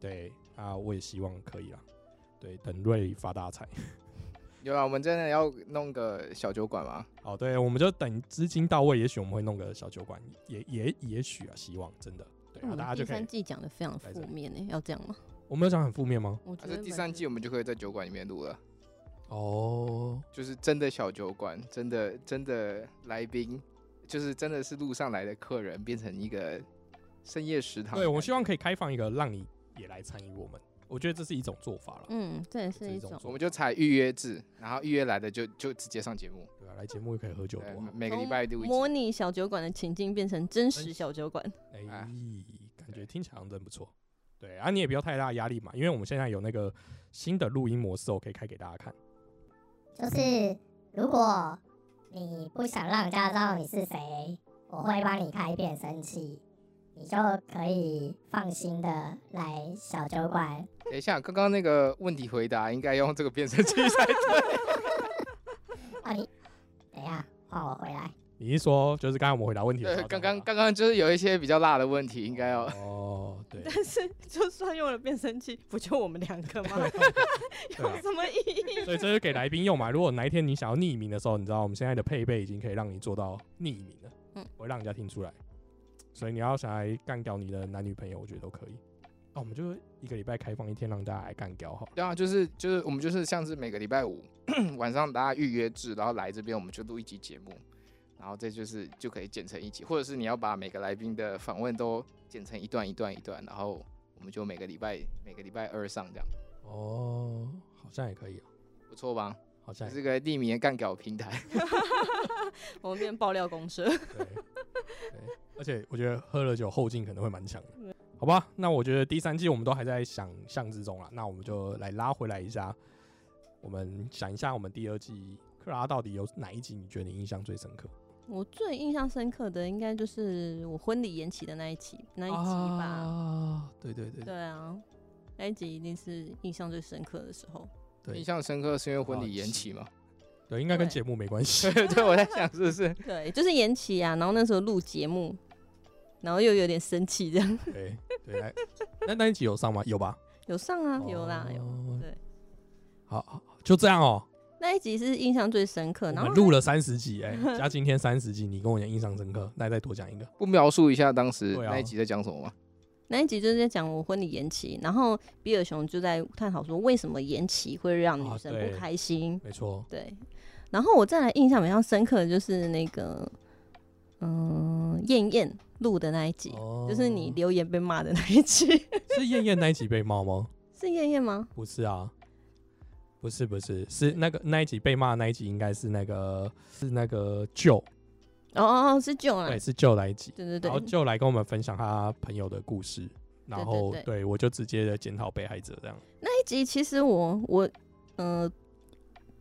对啊，我也希望可以啦，对，等瑞发大财，有啊，我们真的要弄个小酒馆吗？哦，对，我们就等资金到位，也许我们会弄个小酒馆，也也也许啊，希望真的，对啊，我们第大家就可以三，季讲的非常负面呢、要这样吗？我没有讲很负面吗？我觉得蛮负三季我们就可以在酒馆里面录了，哦，就是真的小酒馆，真的真的来宾，就是真的是路上来的客人变成一个深夜食堂。对，我希望可以开放一个让你也来参与我们，我觉得这是一种做法了。嗯，这也是一种我们就采预约制，然后预约来的就就直接上节目，对啊，来节目又可以喝酒，对多好。每个礼拜录一集。模拟小酒馆的情境变成真实小酒馆。哎、啊感觉听起来好像真不错。对啊，你也不要太大压力嘛，因为我们现在有那个新的录音模式，我可以开给大家看。就是如果你不想让人家知道你是谁，我会帮你开变声器，你就可以放心的来小酒馆。等一下，刚刚那个问题回答应该用这个变声器才对。啊，你等一下换我回来。你是说，就是刚才我们回答问题的时对，候，刚刚刚刚就是有一些比较辣的问题，应该要哦，对，但是就算用了变声器，不就我们两个吗？有什么意义？所以这是给来宾用嘛。如果哪一天你想要匿名的时候，你知道我们现在的配备已经可以让你做到匿名了，嗯不会让人家听出来。所以你要想来干掉你的男女朋友，我觉得都可以。哦，我们就一个礼拜开放一天，让大家来干掉好了。对啊，就是就是我们就是像是每个礼拜五 晚上大家预约制，然后来这边我们就录一集节目，然后这就是就可以剪成一集，或者是你要把每个来宾的访问都剪成一段一段一段，然后我们就每个礼拜每个礼拜二上这样，哦，好像也可以哦，不错吧？好像这是个匿名的干屌平台。我们变爆料公社。对，而且我觉得喝了酒后劲可能会蛮强的，好吧？那我觉得第三季我们都还在想象之中了，那我们就来拉回来一下，我们想一下我们第二季克拉到底有哪一集你觉得你印象最深刻？我最印象深刻的应该就是我婚礼延期的那一期那一集吧。啊，对对对对啊，那一集一定是印象最深刻的时候。对印象深刻是因为婚礼延期嘛？对，应该跟对节目没关系。对，我在想是不是？对，就是延期啊，然后那时候录节目，然后又有点生气，这样对对，来那那一集有上吗？有吧？有上啊，有啦，有。哦对，好，好，就这样哦。那一集是印象最深刻，我然后们录了三十集，哎，加今天三十集，你跟我讲印象深刻，那再多讲一个。不描述一下当时那一集在讲什么吗？那一集就是在讲我婚礼延期，然后比尔熊就在探讨说为什么延期会让女生不开心。没错，对，然后我再来印象比较深刻的就是那个，嗯，燕燕录的那一集，哦。就是你留言被骂的那一集，是燕燕那一集被骂吗？是燕燕吗？不是啊，不是不是，是那个那一集被骂的那一集应该是那个是那个舅，哦哦哦，是舅啊。对，，是舅那一集，对对对，然后舅来跟我们分享他朋友的故事，然后对我就直接的检讨被害者这样。那一集其实我我呃，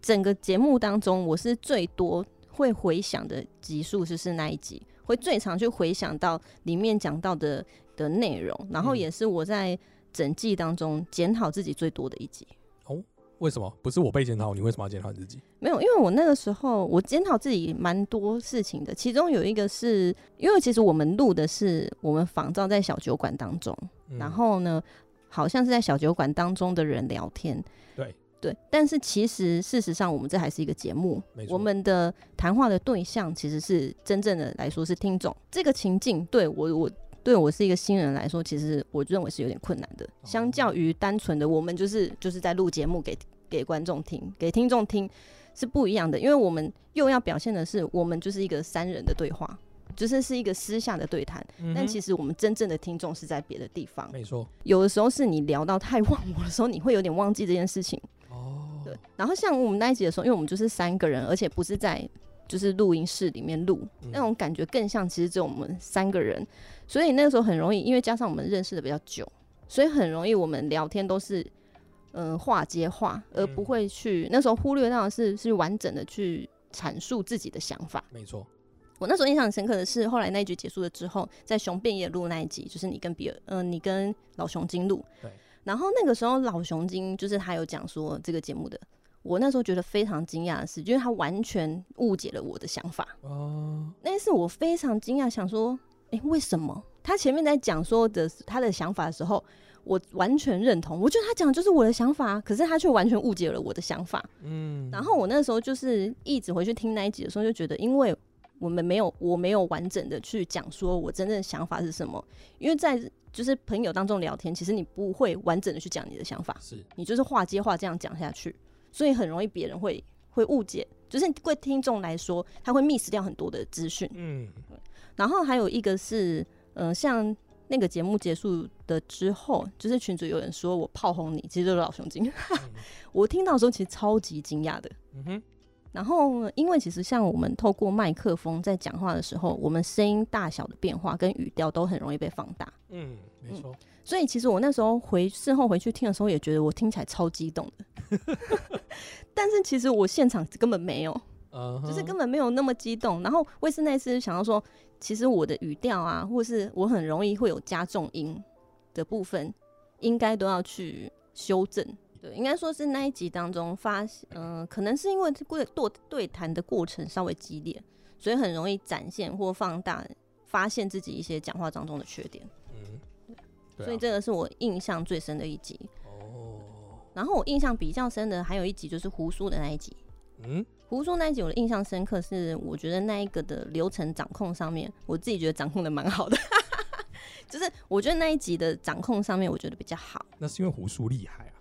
整个节目当中我是最多会回想的集数就是那一集。会最常去回想到里面讲到的的内容，然后嗯也是我在整季当中检讨自己最多的一集。哦为什么不是我被检讨？你为什么要检讨你自己？没有，因为我那个时候我检讨自己蛮多事情的，其中有一个是因为其实我们录的是我们仿照在小酒馆当中，嗯然后呢，好像是在小酒馆当中的人聊天，对对，但是其实事实上我们这还是一个节目我们的谈话的对象其实是真正的来说是听众，这个情境对我我。对我是一个新人来说，其实我认为是有点困难的。相较于单纯的我们就是就是在录节目给给观众听、给听众听是不一样的，因为我们又要表现的是我们就是一个三人的对话，就是是一个私下的对谈。但其实实我们真正的听众是在别的地方。没错有的时候是你聊到太 忘我的时候，你会有点忘记这件事情。哦，对，然后像我们那一集的时候，因为我们就是三个人，而且不是在就是录音室里面录，嗯那种感觉更像其实只有我们三个人，所以那个时候很容易，因为加上我们认识的比较久，所以很容易我们聊天都是嗯、呃话接话，而不嗯会去那时候忽略到的是是完整的去阐述自己的想法。没错，我那时候印象很深刻的是，后来那一局结束了之后，在熊变野录那一集，就是你跟比尔，嗯、你跟老熊精录。对。然后那个时候老熊精就是他有讲说这个节目的，我那时候觉得非常惊讶的是，就是他完全误解了我的想法。哦，那是我非常惊讶，想说，诶，为什么？他前面在讲说的他的想法的时候，我完全认同，我觉得他讲的就是我的想法，可是他却完全误解了我的想法。嗯，然后我那时候就是一直回去听那一集的时候，就觉得，因为我们没有，我没有完整的去讲说我真正的想法是什么，因为在就是朋友当中聊天，其实你不会完整的去讲你的想法，是你就是话接话这样讲下去，所以很容易别人会会误解，就是对听众来说，他会 miss 掉很多的资讯。嗯然后还有一个是，嗯、像那个节目结束的之后，就是群主有人说我炮轰你，其实就是老熊精。我听到的时候其实超级惊讶的。嗯哼，然后，因为其实像我们透过麦克风在讲话的时候，我们声音大小的变化跟语调都很容易被放大。嗯，没错，所以其实我那时候回事后回去听的时候，也觉得我听起来超激动的。但是其实我现场根本没有，就是根本没有那么激动。然后威斯那次想要说，其实我的语调啊，或是我很容易会有加重音的部分，应该都要去修正。对，应该说是那一集当中发，嗯、可能是因为过对对谈的过程稍微激烈，所以很容易展现或放大，发现自己一些讲话当中的缺点。嗯，所以这个是我印象最深的一集。哦，然后我印象比较深的还有一集就是胡叔的那一集。嗯，胡叔那一集我的印象深刻是，我觉得那一个的流程掌控上面，我自己觉得掌控的蛮好的，就是我觉得那一集的掌控上面，我觉得比较好。那是因为胡叔厉害啊，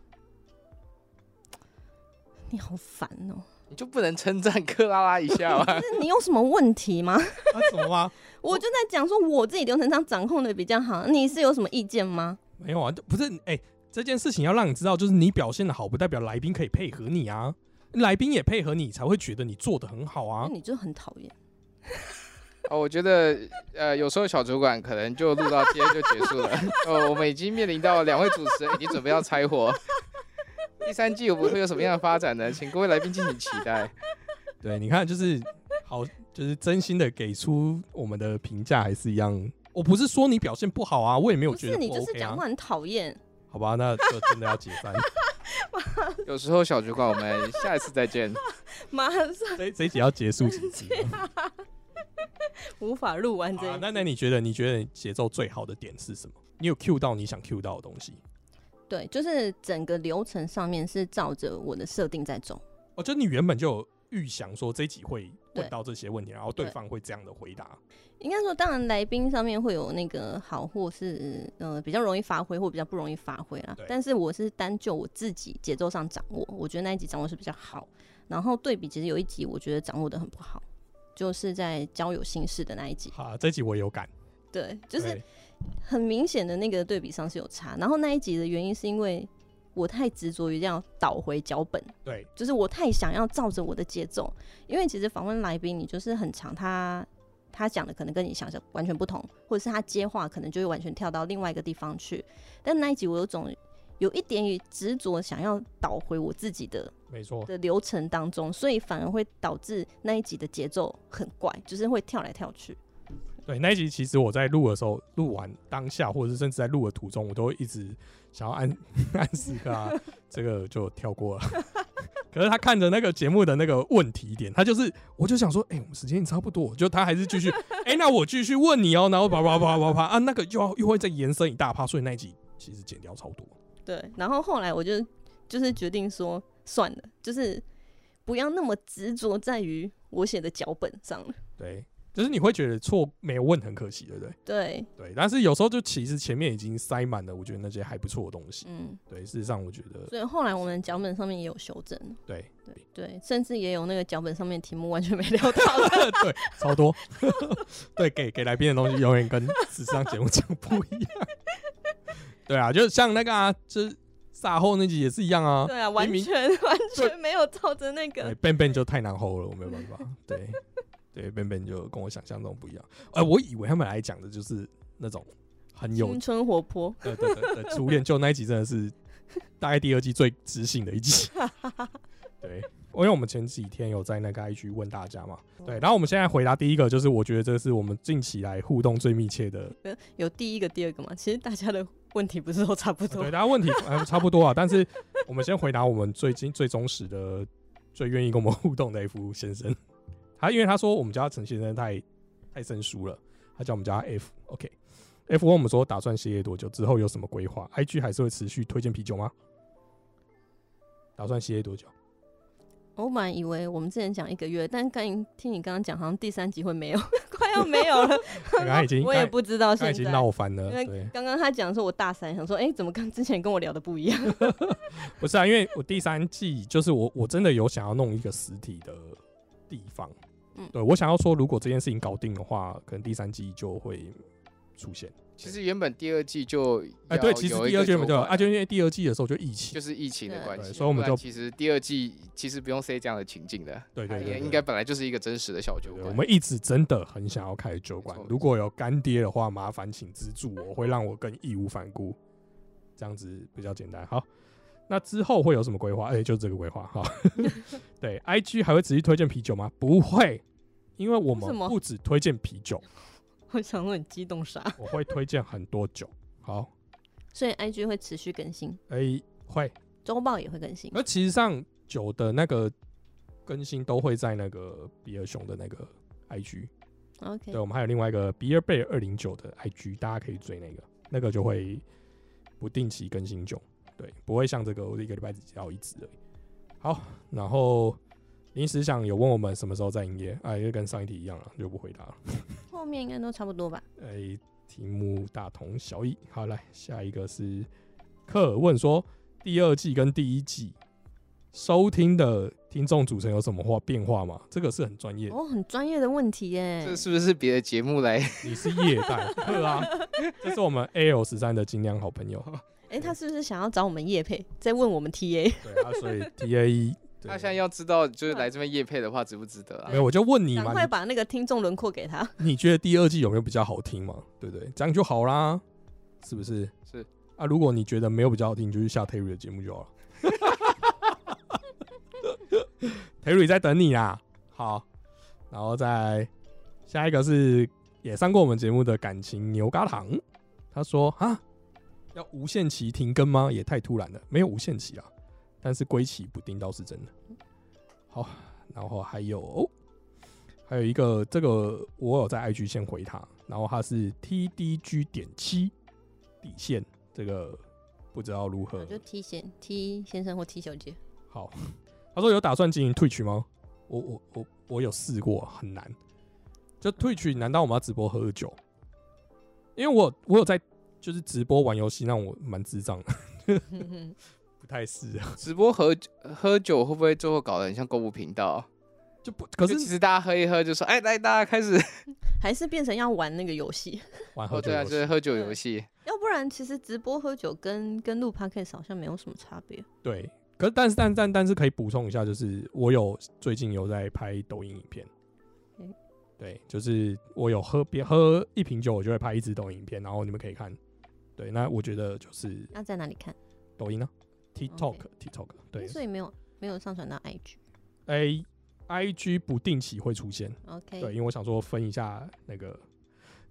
你好烦哦、你就不能称赞克拉拉一下吗？是你有什么问题吗？啊，怎么吗？我就在讲说我自己流程上掌控的比较好，你是有什么意见吗？没有啊，不是哎、这件事情要让你知道，就是你表现的好，不代表来宾可以配合你啊，来宾也配合你，才会觉得你做的很好啊那。你就很讨厌。哦，我觉得呃，有时候小主管可能就录到今天就结束了。哦，我们已经面临到两位主持人已经准备要拆伙，第三季我们会有什么样的发展呢？请各位来宾敬请期待。对，你看，就是好，就是真心的给出我们的评价，还是一样。我不是说你表现不好啊，我也没有不是你觉得不就是讲话。很讨厌。好吧，那就真的要解散。有时候小主管，我们下一次再见。马上这这一集要结束几集？无法录完这一啊，那那你觉得你觉得节奏最好的点是什么？你有 Q 到你想 Q 到的东西？对，就是整个流程上面是照着我的设定在走。哦，就你原本就有预想说这一集会问到这些问题，然后对对方会这样的回答。应该说，当然来宾上面会有那个好或是呃比较容易发挥或比较不容易发挥啦。但是我是单就我自己节奏上掌握，我觉得那一集掌握是比较好。然后对比，其实有一集我觉得掌握的很不好，就是在交友心事的那一集。好，这一集我也有感，对，就是对很明显的那个对比上是有差。然后那一集的原因是因为我太执着于这样倒回脚本，对就是我太想要照着我的节奏，因为其实访问来宾，你就是很长，他他讲的可能跟你想象完全不同，或者是他接话可能就会完全跳到另外一个地方去。但那一集我有种有一点点执着，想要倒回我自己的没错，的流程当中，所以反而会导致那一集的节奏很怪，就是会跳来跳去。对，那一集其实我在录的时候，录完当下，或者是甚至在录的途中，我都会一直想要按暗示他，这个就跳过了。可是他看着那个节目的那个问题点，他就是，我就想说，哎、我们时间也差不多，就他还是继续，哎、那我继续问你哦、然后啪啪啪啪啪啊，那个又要又会再延伸一大趴，所以那一集其实剪掉超多。对，然后后来我就就是决定说，算了，就是不要那么执着在于我写的脚本上了。对，就是你会觉得错没有问很可惜，对不对？对，对，但是有时候就其实前面已经塞满了，我觉得那些还不错的东西。嗯，对，事实上我觉得所以后来我们脚本上面也有修正，对对对，甚至也有那个脚本上面题目完全没聊到的。对超多，对给给来宾的东西永远跟史上节目讲不一样。对啊，就像那个啊，就是撒后那集也是一样啊。对啊，完全完全没有照着那对个。，Ben Ben 就太难 hold 了，我没有办法。对对，Ben Ben 就跟我想象中不一样。哎、我以为他们来讲的就是那种很有青春活泼，对对对对，初恋就那一集真的是大概第二季最知性的一集。对，因为我们前几天有在那个 IG 问大家嘛，对，然后我们现在回答第一个，就是我觉得这是我们近期来互动最密切的，有第一个、第二个嘛？其实大家的问题不是都差不多对，。大家问题呃差不多啊，但是我们先回答我们最近最忠实的、最愿意跟我们互动的 F 先生，他因为他说我们家陈先生太太生疏了，他叫我们家 F，OK。F 问我们说打算歇业多久？之后有什么规划？IG 还是会持续推荐啤酒吗？打算歇业多久？我本来以为我们之前讲一个月，但刚听你刚刚讲，好像第三集会没有，快要没有了。刚刚已经 我也不知道现在已经。闹翻了，因为对，刚刚他讲说我大三，想说，哎、怎么跟之前跟我聊的不一样？不是啊，因为我第三季就是我我真的有想要弄一个实体的地方，嗯对我想要说，如果这件事情搞定的话，可能第三季就会出现。其实原本第二季就哎、对，其实第二季原本就有啊，就因为第二季的时候就疫情，就是疫情的关系，所以我们就其实第二季其实不用 say 这样的情境的，对对对对也应该本来就是一个真实的小酒，馆。我们一直真的很想要开酒馆，如果有干爹的话，麻烦请资助我，会让我更义无反顾，这样子比较简单。好，那之后会有什么规划？哎、就这个规划哈。对，IG 还会持续推荐啤酒吗？不会，因为我们不只推荐啤酒，我想问你激动啥？我会推荐很多酒。好，所以 IG 会持续更新，哎、会，周报也会更新。而其实上酒的那个更新都会在那个比尔熊的那个 IG。OK，对，我们还有另外一个比尔贝二零九的 IG，大家可以追那个，那个就会不定期更新酒，对，不会像这个我一个礼拜只交一次而已。好，然后临时想有问我们什么时候再营业，啊，因为跟上一题一样了，就不回答了。后面应该都差不多吧？哎、题目大同小异。好，来下一个是科尔问说，第二季跟第一季收听的听众组成有什么化变化吗？这个是很专业。哦，很专业的问题耶这。是不是别的节目来？你是业代客啊，这是我们 AL 十三的精酿好朋友，哎、他是不是想要找我们叶配，在问我们 TA？对啊，所以 TA 他现在要知道，就是来这边夜配的话，值不值得啊没？有我就问你嘛，赶快把那个听众轮廓给他。你你觉得第二季有没有比较好听嘛？对不对？这样就好啦，是不是？是啊，如果你觉得没有比较好听，你就去下 Terry 的节目就好了。Terry 在等你啊，好，然后再下一个是也上过我们节目的感情牛轧糖，他说啊，要无限期停更吗？也太突然了，没有无限期啊，但是归期不定倒是真的。好，然后还有还有一个这个我有在 IG 先回他，然后他是 TDG 点七底线，这个不知道如何我就 T 先 T 先生或 T 小姐。好，他说有打算经营 Twitch 吗？我我我我有试过，很难。就 Twitch，难道我们要直播喝酒？因为我我有在就是直播玩游戏，让我蛮智障的，不太是啊。直播喝喝酒会不会最后搞得很像购物频道？就不可是其实大家喝一喝就说，哎，来大家开始 还是变成要玩那个游戏，玩喝酒游戏就是喝酒游戏。要不然其实直播喝酒跟跟录 podcast 好像没有什么差别。对，可是但是但但但是可以补充一下，就是我有最近有在拍抖音影片嗯，对，就是我有喝别喝一瓶酒，我就会拍一支抖音影片，然后你们可以看。对，那我觉得就是那在哪里看？抖音呢，TikTok TikTok 对，所以没有没有上传到 IG。A I G 不定期会出现，OK，对，因为我想说分一下那个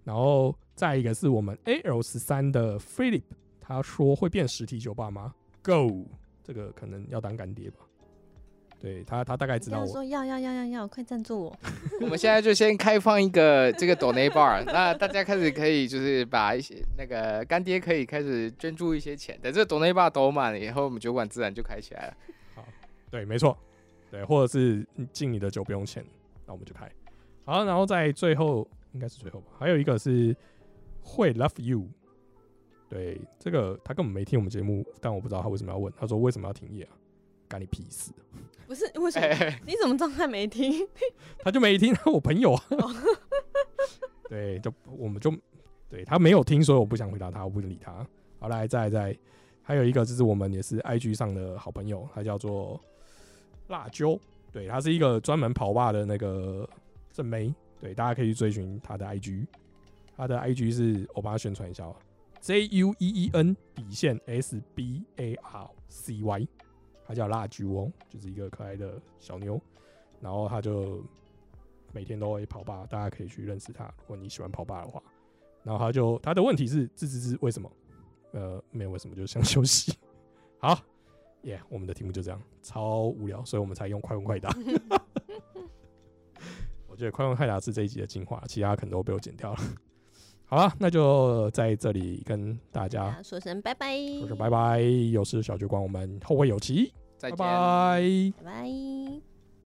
然后再一个是我们 AL 十三的 Philip，他说会变实体酒吧吗？Go，这个可能要当干爹吧。对他，他大概知道我。说要要要要要，快赞助我！我们现在就先开放一个这个 donate bar，那大家开始可以就是把一些那个干爹可以开始捐助一些钱，等这个 donate bar 抖满了以后，我们酒馆自然就开起来了。好对，没错，对，或者是敬你的酒不用钱，那我们就开。好，然后在最后应该是最后吧，还有一个是会 love you。对，这个他根本没听我们节目，但我不知道他为什么要问。他说为什么要停业啊？干你屁事！不是为什么？哎，你怎么知道他没听？他就没听，我朋友 啊。对，就我们就对他没有听，所以我不想回答他，我不理他。好，来，再来再还有一个就是我们也是 IG 上的好朋友，他叫做辣椒，对他是一个专门跑吧的那个正妹，对，大家可以去追寻他的 IG，他的 IG 是我帮他宣传一下哦，J U E E N 底线 S B A R C Y，他叫辣椒哦，就是一个可爱的小妞，然后他就每天都会跑吧，大家可以去认识他，如果你喜欢跑吧的话。然后他就他的问题是吱吱吱为什么？呃，没有为什么，就是想休息。好，耶、我们的题目就这样，超无聊，所以我们才用快问快答。我觉得快问快答是这一集的精华，其他可能都被我剪掉了。好了，那就在这里跟大家啊说声拜拜，说声拜拜，有事小酒馆，我们后会有期，再见。拜。拜拜。